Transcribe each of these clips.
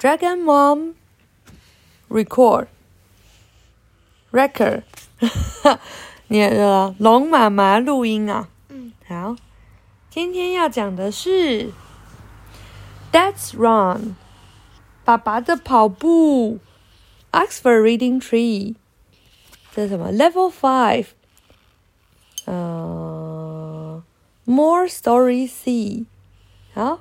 Dragon Mom record record，你的龙妈妈录音啊。嗯，好，今天要讲的是 Dad's Run，爸爸的跑步，Oxford Reading Tree，这是什么？Level Five，呃，More Story C，好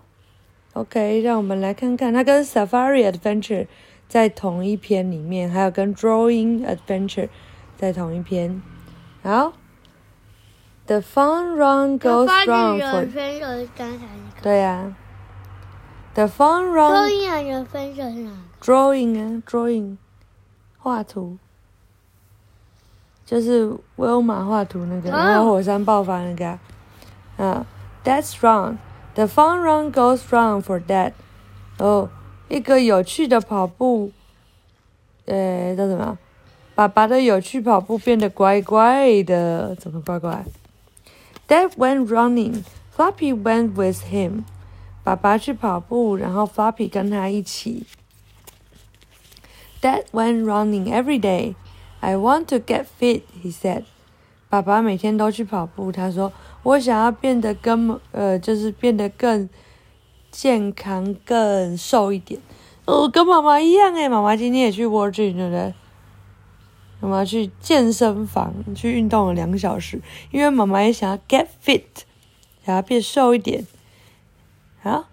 ，OK，让我们来看看，它跟 Safari Adventure 在同一篇里面，还有跟 Drawing Adventure 在同一篇。好，The fun run 我 goes 发 round 现 for 对呀、The fun 周 run 英然人分手是哪个？drawing 啊，drawing 画图，就是威欧玛画图那个，哦然后火山爆发那个啊。啊 That's wrong. The fun run goes wrong for that. 哦，一个有趣的跑步，呃，叫什么？爸爸的有趣跑步变得怪怪的，怎么怪怪？Dad went running. Floppy went with him. 爸爸去跑步，然后 Floppy 跟他一起。Dad went running every day. I want to get fit, he said. 爸爸每天都去跑步，他说我想要变得更呃，就是变得更健康、更瘦一点。哦，跟妈妈一样诶，妈妈今天也去 w o r gym，对不对？妈妈去健身房去运动了两个小时，因为妈妈也想要 get fit，想要变瘦一点。好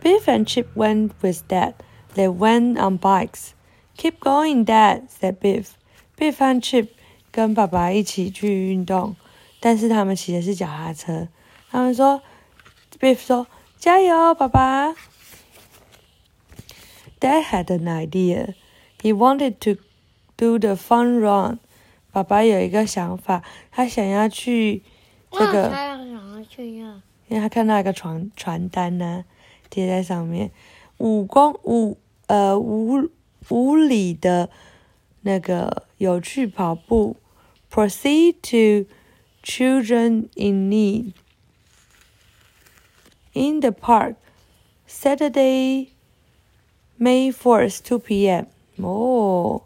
，Biff and Chip went with Dad. They went on bikes. Keep going, Dad," said Biff. Biff 和 Chip 跟爸爸一起去运动，但是他们骑的是脚踏车。他们说，Biff 说：“加油，爸爸。” Dad had an idea. He wanted to do the fun run. 爸爸有一个想法，他想要去这个。他要想要去呀，因为他看到一个传传单呢、贴在上面，五公五呃五五里的那个有趣跑步 ，proceed to children in need in the park Saturday May fourth two p.m. 哦，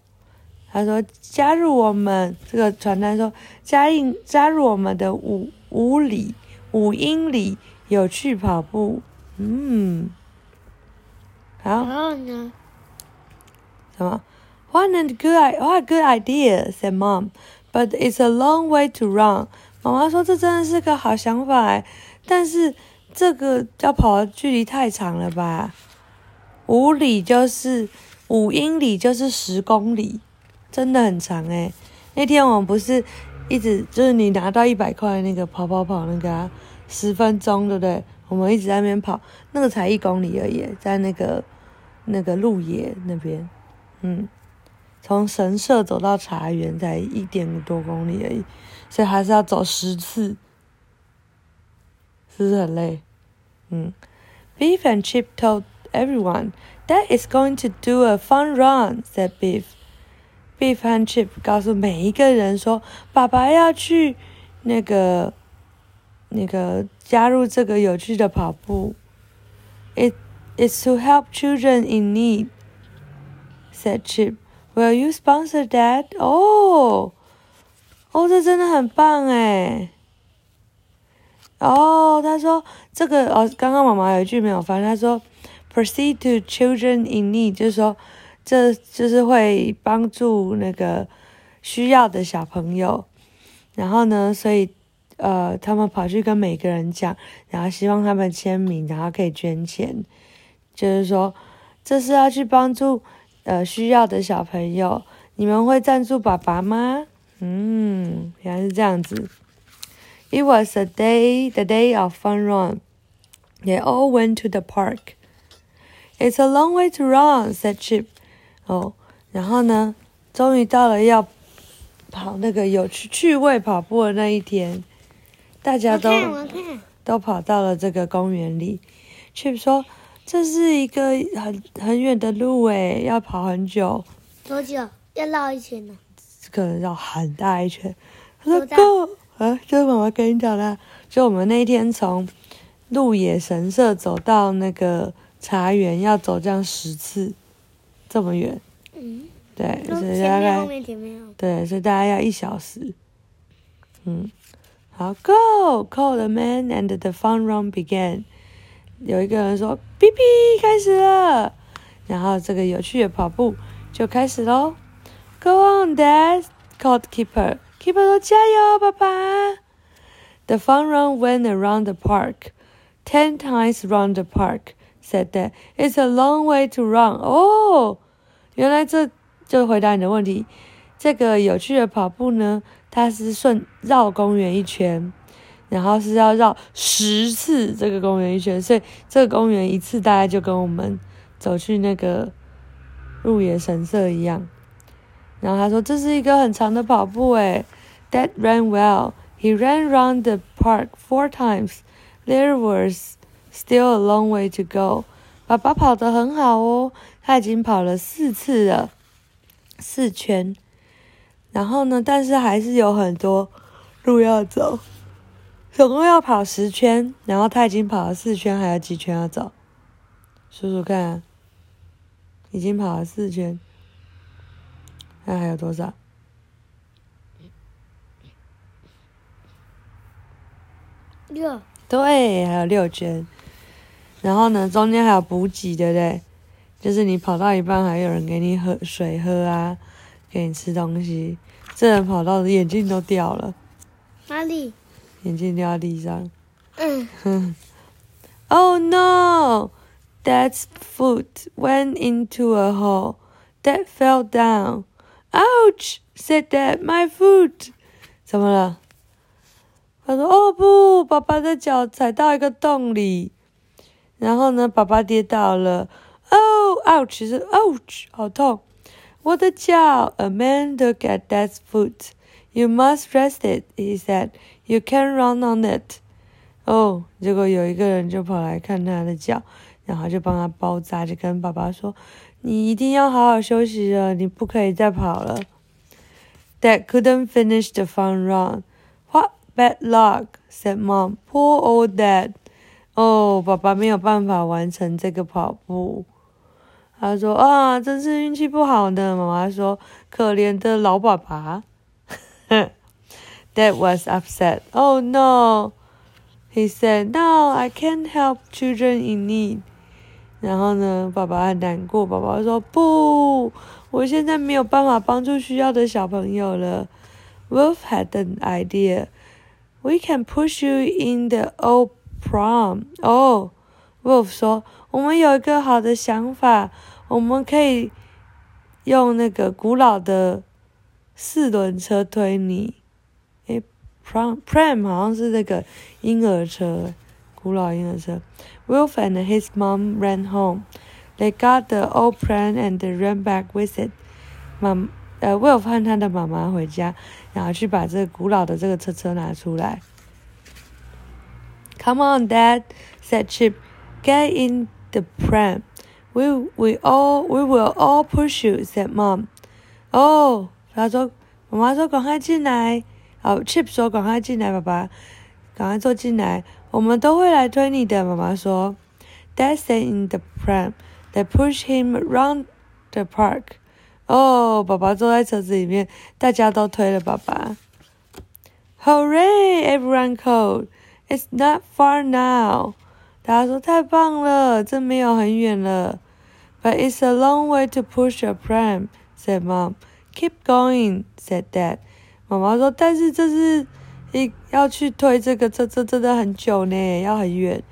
他说加入我们这个传单说加印加入我们的五五里。五英里有趣跑步，嗯，然好，后呢？什么？What a good i what a good idea," said Mom. "But it's a long way to run." 妈妈说：“这真的是个好想法哎，但是这个要跑的距离太长了吧？五里就是五英里，就是十公里，真的很长哎。那天我们不是一直就是你拿到一百块那个跑跑跑那个，十分钟对不对？我们一直在那边跑，那个才一公里而已，在那个那个路野那边，嗯，从神社走到茶园才一点多公里而已，所以还是要走十次，是不是很累？嗯，Beef and Chip told everyone that is going to do a fun run," said Beef. Beef and Chip 告诉每一个人说：“爸爸要去那个那个加入这个有趣的跑步。It is to help children in need,” said Chip. Will you sponsor that? 哦，哦，这真的很棒哎！哦，他说这个哦，刚刚妈妈有一句没有翻，他说 “proceed to children in need”，就是说这就是会帮助那个需要的小朋友。然后呢，所以呃，他们跑去跟每个人讲，然后希望他们签名，然后可以捐钱。就是说，这是要去帮助呃需要的小朋友。你们会赞助爸爸吗？嗯，原来是这样子。It was a day, the day of fun run. They all went to the park. It's a long way to run," said Chip. 哦，然后呢，终于到了要跑那个有趣趣味跑步的那一天，大家都都跑到了这个公园里。Chip 说：“这是一个很很远的路诶，要跑很久，多久要绕一圈呢？可能绕很大一圈。”他说：“Go 啊，就是妈妈跟你讲的，就我们那天从鹿野神社走到那个茶园，要走这样十次。这么远。嗯，对，所以大前面后概面前面哦。对，所以大概要一小时。嗯，好，Go call the man and the fun run began。有一个人说：“哔哔，开始了。”然后这个有趣的跑步就开始喽。Go on, Dad called Keeper. Keeper：“ 加油，爸爸。” The fun run went around the park. Ten times round the park, said that. It's a long way to run. 哦，原来这就回答你的问题。这个有趣的跑步呢，它是顺绕公园一圈，然后是要绕十次这个公园一圈，所以这个公园一次大概就跟我们走去那个入野神社一样。然后他说这是一个很长的跑步诶。Dad ran well. He ran round the park four times. There was still a long way to go. 爸爸跑得很好哦，他已经跑了四次了，四圈。然后呢，但是还是有很多路要走，总共要跑十圈。然后他已经跑了四圈，还有几圈要走？数数看啊，已经跑了四圈，那还有多少？六，对，还有六圈。然后呢，中间还有补给，对不对？就是你跑到一半，还有人给你喝水喝啊，给你吃东西。这人跑到眼镜都掉了，哪里？眼镜掉在地上。嗯， Oh no! Dad's foot went into a hole. Dad fell down. Ouch! said Dad. My foot. 怎么了？他说：“哦不，爸爸的脚踩到一个洞里。”然后呢，爸爸跌倒了。Oh, ouch! 是 ouch，好痛。我的脚。A man looked at Dad's foot. You must rest it, he said. You can run on it. 哦，结果有一个人就跑来看他的脚，然后就帮他包扎，就跟爸爸说：“你一定要好好休息了，你不可以再跑了。” Dad couldn't finish the fun run. What bad luck, said Mom. Poor old Dad. 哦，爸爸没有办法完成这个跑步。他说：“啊，真是运气不好呢。”妈妈说：“可怜的老爸爸。” Dad was upset. Oh no. He said, "No, I can't help children in need." 然后呢，爸爸很难过。爸爸说：“不，我现在没有办法帮助需要的小朋友了。” Wolf had an idea. We can push you in the old prom. 哦、oh,，Wolf 说：“我们有一个好的想法，我们可以用那个古老的四轮车推你。” 诶 pram pram 好像是那个婴儿车，古老婴儿车。Wolf and his mom ran home. They got the old pram and ran back with it. 妈，呃，Wolf 和他的妈妈回家，然后去把这个古老的这个车车拿出来。Come on, Dad," said Chip. "Get in the pram. We we all we will all push you," said Mom. 哦，他说，妈妈说赶快进来。 好，Chip 说：“赶快进来，爸爸，赶快坐进来，我们都会来推你的。”妈妈说：“Dad sat in the pram. They push him around the park.” 哦，爸爸坐在车子里面，大家都推了爸爸。Hooray! Everyone called. It's not far now. 大家说太棒了，这没有很远了。But it's a long way to push a pram," said Mom. "Keep going," said Dad. 妈妈说：“但是这是一要去推这个，这这真的很久呢，要很远。”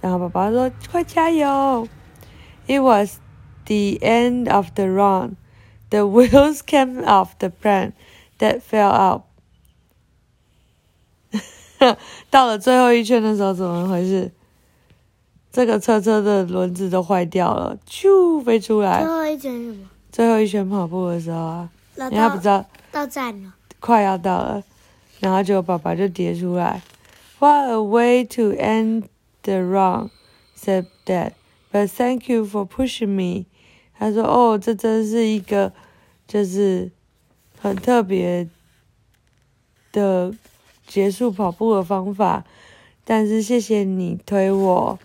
然后爸爸说：“快加油！” It was the end of the run. The wheels came off the plan that fell out. 到了最后一圈的时候，怎么回事？这个车车的轮子都坏掉了，咻飞出来最。后一圈什么？最后一圈跑步的时候啊，到因为他不知道到站了。快要到了，然后就爸爸就跌出来。What a way to end the run, said Dad. But thank you for pushing me. 他说：“哦，这真是一个就是很特别的结束跑步的方法，但是谢谢你推我。”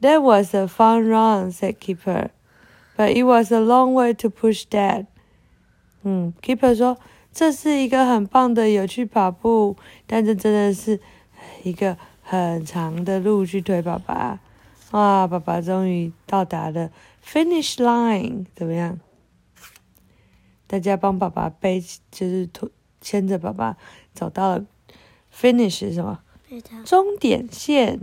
That was a fun run, said Keeper. but it was a long way to push Dad。嗯，Keeper 说这是一个很棒的有趣跑步，但这真的是一个很长的路去推爸爸。哇，爸爸终于到达了 finish line，怎么样？大家帮爸爸背，就是拖牵着爸爸走到了 finish 是什么？终点线。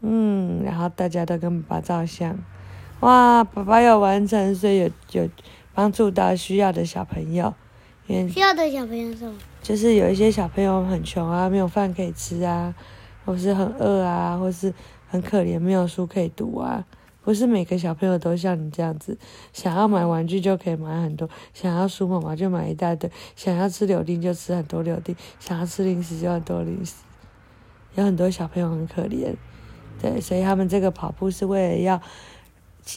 嗯，然后大家都跟爸爸照相。哇，爸爸有完成，所以有有帮助到需要的小朋友。因为需要的小朋友是什么？就是有一些小朋友很穷啊，没有饭可以吃啊，或是很饿啊，或是很可怜，没有书可以读啊。不是每个小朋友都像你这样子，想要买玩具就可以买很多，想要书妈妈就买一大堆，想要吃柳丁就吃很多柳丁，想要吃零食就很多零食。有很多小朋友很可怜，对，所以他们这个跑步是为了要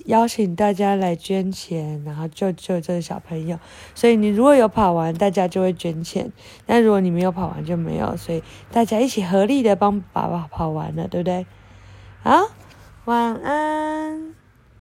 邀请大家来捐钱，然后救救这个小朋友。所以你如果有跑完，大家就会捐钱；但如果你没有跑完就没有，所以大家一起合力的帮爸爸跑完了，对不对？好，晚安。